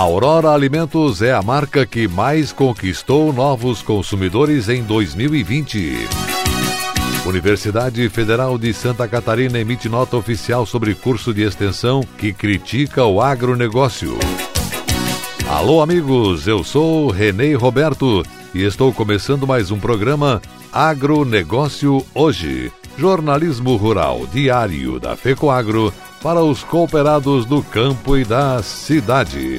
Aurora Alimentos é a marca que mais conquistou novos consumidores em 2020. Universidade Federal de Santa Catarina emite nota oficial sobre curso de extensão que critica o agronegócio. Alô, amigos, eu sou Renê Roberto e estou começando mais um programa Agronegócio Hoje, jornalismo rural diário da FECOAGro para os cooperados do campo e da cidade.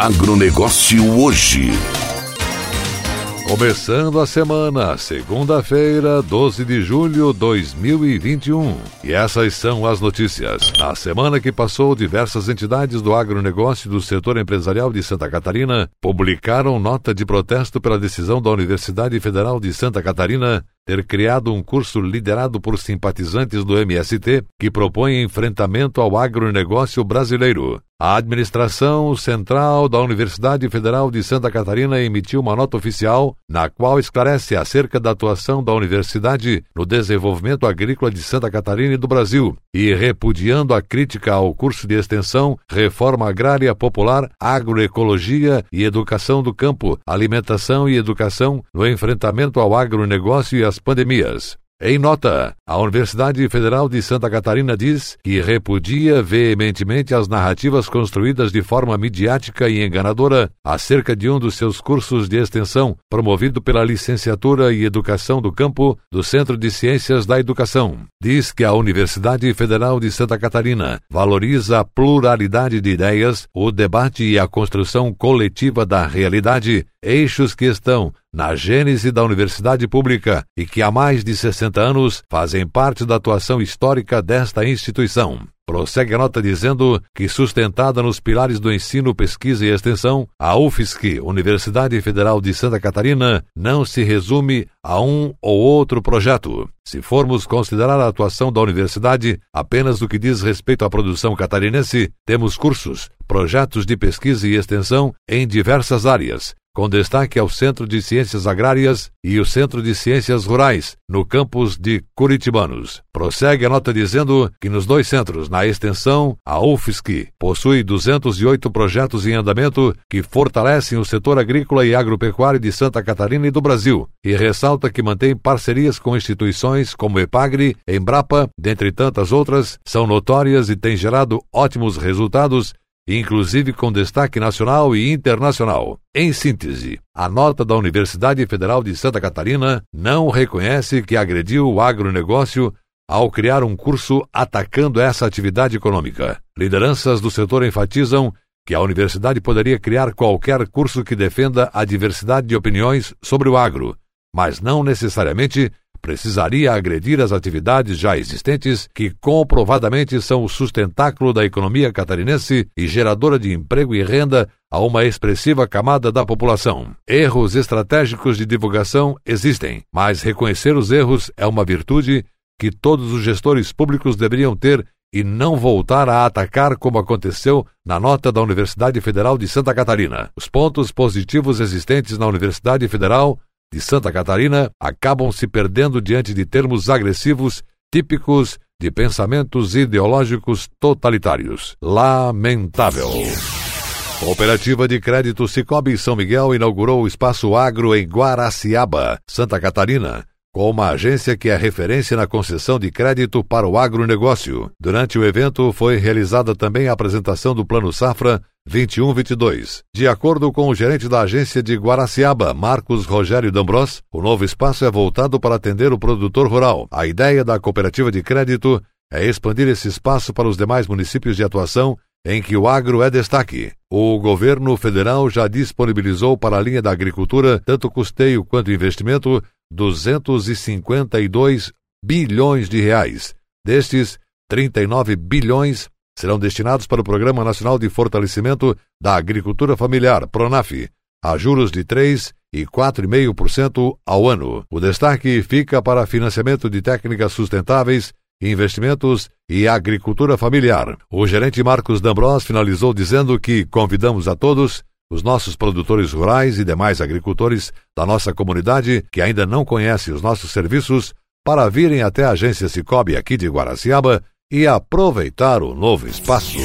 Agronegócio hoje. Começando a semana, segunda-feira, 12 de julho de 2021. E essas são as notícias. Na semana que passou, diversas entidades do agronegócio e do setor empresarial de Santa Catarina publicaram nota de protesto pela decisão da Universidade Federal de Santa Catarina ter criado um curso liderado por simpatizantes do MST que propõe enfrentamento ao agronegócio brasileiro. A administração central da Universidade Federal de Santa Catarina emitiu uma nota oficial na qual esclarece acerca da atuação da universidade no desenvolvimento agrícola de Santa Catarina e do Brasil e repudiando a crítica ao curso de extensão Reforma Agrária Popular, Agroecologia e Educação do Campo, Alimentação e Educação no enfrentamento ao agronegócio e às pandemias. Em nota, a Universidade Federal de Santa Catarina diz que repudia veementemente as narrativas construídas de forma midiática e enganadora acerca de um dos seus cursos de extensão, promovido pela Licenciatura em Educação do Campo do Centro de Ciências da Educação. Diz que a Universidade Federal de Santa Catarina valoriza a pluralidade de ideias, o debate e a construção coletiva da realidade, eixos que estão na gênese da universidade pública e que há mais de 60 anos fazem parte da atuação histórica desta instituição. Prossegue a nota dizendo que, sustentada nos pilares do ensino, pesquisa e extensão, a UFSC, Universidade Federal de Santa Catarina, não se resume a um ou outro projeto. Se formos considerar a atuação da universidade apenas no que diz respeito à produção catarinense, temos cursos, projetos de pesquisa e extensão em diversas áreas, com destaque ao Centro de Ciências Agrárias e o Centro de Ciências Rurais, no campus de Curitibanos. Prossegue a nota dizendo que nos dois centros, na extensão, a UFSC possui 208 projetos em andamento que fortalecem o setor agrícola e agropecuário de Santa Catarina e do Brasil, e ressalta que mantém parcerias com instituições como Epagre, Embrapa, dentre tantas outras, são notórias e têm gerado ótimos resultados inclusive com destaque nacional e internacional. Em síntese, a nota da Universidade Federal de Santa Catarina não reconhece que agrediu o agronegócio ao criar um curso atacando essa atividade econômica. Lideranças do setor enfatizam que a universidade poderia criar qualquer curso que defenda a diversidade de opiniões sobre o agro, mas não necessariamente precisaria agredir as atividades já existentes que comprovadamente são o sustentáculo da economia catarinense e geradora de emprego e renda a uma expressiva camada da população. Erros estratégicos de divulgação existem, mas reconhecer os erros é uma virtude que todos os gestores públicos deveriam ter e não voltar a atacar como aconteceu na nota da Universidade Federal de Santa Catarina. Os pontos positivos existentes na Universidade Federal de Santa Catarina acabam se perdendo diante de termos agressivos típicos de pensamentos ideológicos totalitários. Lamentável. Cooperativa de Crédito Cicobi São Miguel inaugurou o Espaço Agro em Guaraciaba, Santa Catarina, com uma agência que é referência na concessão de crédito para o agronegócio. Durante o evento foi realizada também a apresentação do Plano Safra 21-22. De acordo com o gerente da agência de Guaraciaba, Marcos Rogério D'Ambros, o novo espaço é voltado para atender o produtor rural. A ideia da cooperativa de crédito é expandir esse espaço para os demais municípios de atuação em que o agro é destaque. O governo federal já disponibilizou para a linha da agricultura, tanto custeio quanto investimento, 252 bilhões de reais. Destes, 39 bilhões serão destinados para o Programa Nacional de Fortalecimento da Agricultura Familiar, PRONAF, a juros de 3 e 4,5% ao ano. O destaque fica para financiamento de técnicas sustentáveis, investimentos e agricultura familiar. O gerente Marcos D'Ambros finalizou dizendo que convidamos a todos os nossos produtores rurais e demais agricultores da nossa comunidade que ainda não conhecem os nossos serviços para virem até a agência Cicobi aqui de Guaraciaba e aproveitar o novo espaço.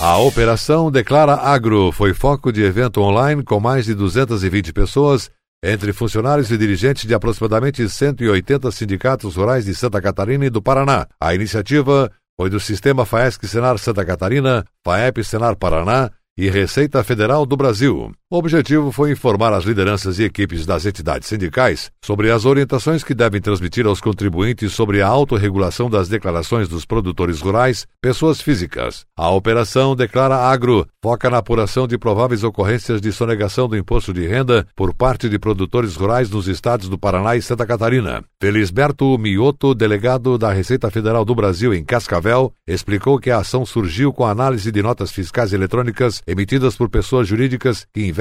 A operação Declara Agro foi foco de evento online com mais de 220 pessoas, entre funcionários e dirigentes de aproximadamente 180 sindicatos rurais de Santa Catarina e do Paraná. A iniciativa foi do Sistema FAESC Senar Santa Catarina, FAEP Senar Paraná e Receita Federal do Brasil. O objetivo foi informar as lideranças e equipes das entidades sindicais sobre as orientações que devem transmitir aos contribuintes sobre a autorregulação das declarações dos produtores rurais, pessoas físicas. A operação Declara Agro foca na apuração de prováveis ocorrências de sonegação do imposto de renda por parte de produtores rurais nos estados do Paraná e Santa Catarina. Felisberto Mioto, delegado da Receita Federal do Brasil em Cascavel, explicou que a ação surgiu com a análise de notas fiscais eletrônicas emitidas por pessoas jurídicas que investem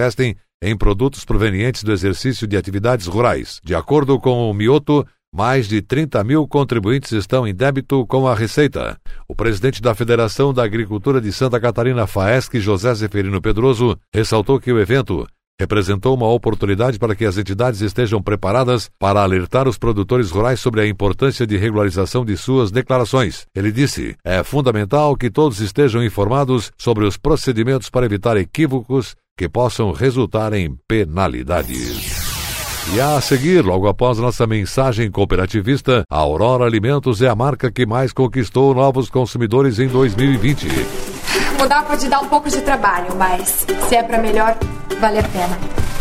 em produtos provenientes do exercício de atividades rurais. De acordo com o Mioto, mais de 30 mil contribuintes estão em débito com a Receita. O presidente da Federação da Agricultura de Santa Catarina, FAESC, José Zeferino Pedroso, ressaltou que o evento representou uma oportunidade para que as entidades estejam preparadas para alertar os produtores rurais sobre a importância de regularização de suas declarações. Ele disse: é fundamental que todos estejam informados sobre os procedimentos para evitar equívocos que possam resultar em penalidades. E a seguir, logo após nossa mensagem cooperativista, a Aurora Alimentos é a marca que mais conquistou novos consumidores em 2020. Mudar pode dar um pouco de trabalho, mas se é para melhor, vale a pena.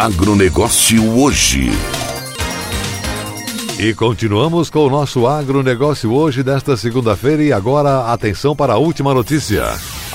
Agronegócio hoje. E continuamos com o nosso agronegócio hoje desta segunda-feira e agora atenção para a última notícia.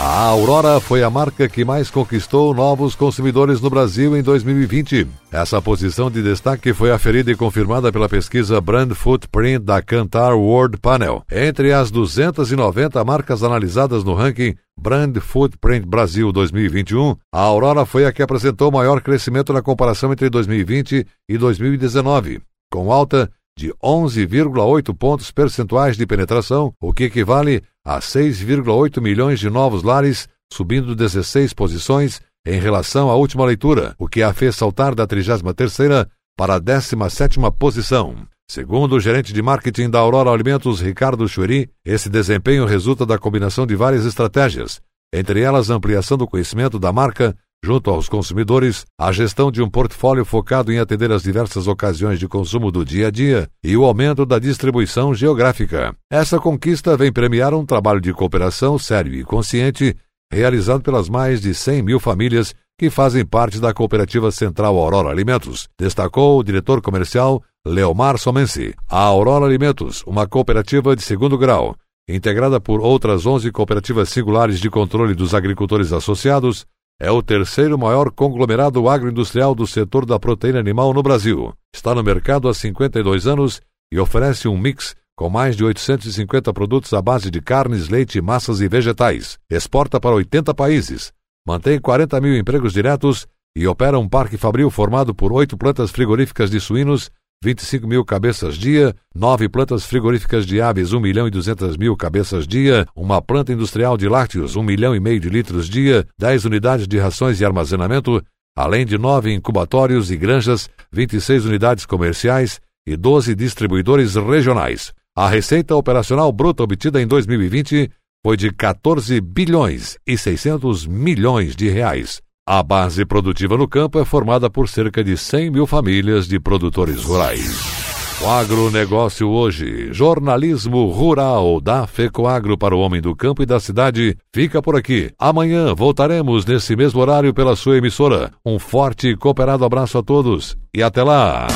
A Aurora foi a marca que mais conquistou novos consumidores no Brasil em 2020. Essa posição de destaque foi aferida e confirmada pela pesquisa Brand Footprint da Kantar World Panel. Entre as 290 marcas analisadas no ranking Brand Footprint Brasil 2021, a Aurora foi a que apresentou maior crescimento na comparação entre 2020 e 2019, com alta de 11,8 pontos percentuais de penetração, o que equivale a 6,8 milhões de novos lares, subindo 16 posições em relação à última leitura, o que a fez saltar da 33ª para a 17ª posição. Segundo o gerente de marketing da Aurora Alimentos, Ricardo Chueri, esse desempenho resulta da combinação de várias estratégias, entre elas a ampliação do conhecimento da marca junto aos consumidores, a gestão de um portfólio focado em atender às diversas ocasiões de consumo do dia a dia e o aumento da distribuição geográfica. Essa conquista vem premiar um trabalho de cooperação sério e consciente realizado pelas mais de 100 mil famílias que fazem parte da cooperativa Central Aurora Alimentos, destacou o diretor comercial Leomar Somense. A Aurora Alimentos, uma cooperativa de segundo grau, integrada por outras 11 cooperativas singulares de controle dos agricultores associados, é o terceiro maior conglomerado agroindustrial do setor da proteína animal no Brasil. Está no mercado há 52 anos e oferece um mix com mais de 850 produtos à base de carnes, leite, massas e vegetais. Exporta para 80 países. Mantém 40 mil empregos diretos e opera um parque fabril formado por oito plantas frigoríficas de suínos 25 mil cabeças dia, nove plantas frigoríficas de aves, 1 milhão e 200 mil cabeças dia, uma planta industrial de lácteos, 1 milhão e meio de litros dia, 10 unidades de rações e armazenamento, além de nove incubatórios e granjas, 26 unidades comerciais e 12 distribuidores regionais. A receita operacional bruta obtida em 2020 foi de 14 bilhões e 600 milhões de reais. A base produtiva no campo é formada por cerca de 100 mil famílias de produtores rurais. O agronegócio hoje, jornalismo rural da FECOAGro para o homem do campo e da cidade, fica por aqui. Amanhã voltaremos nesse mesmo horário pela sua emissora. Um forte e cooperado abraço a todos e até lá!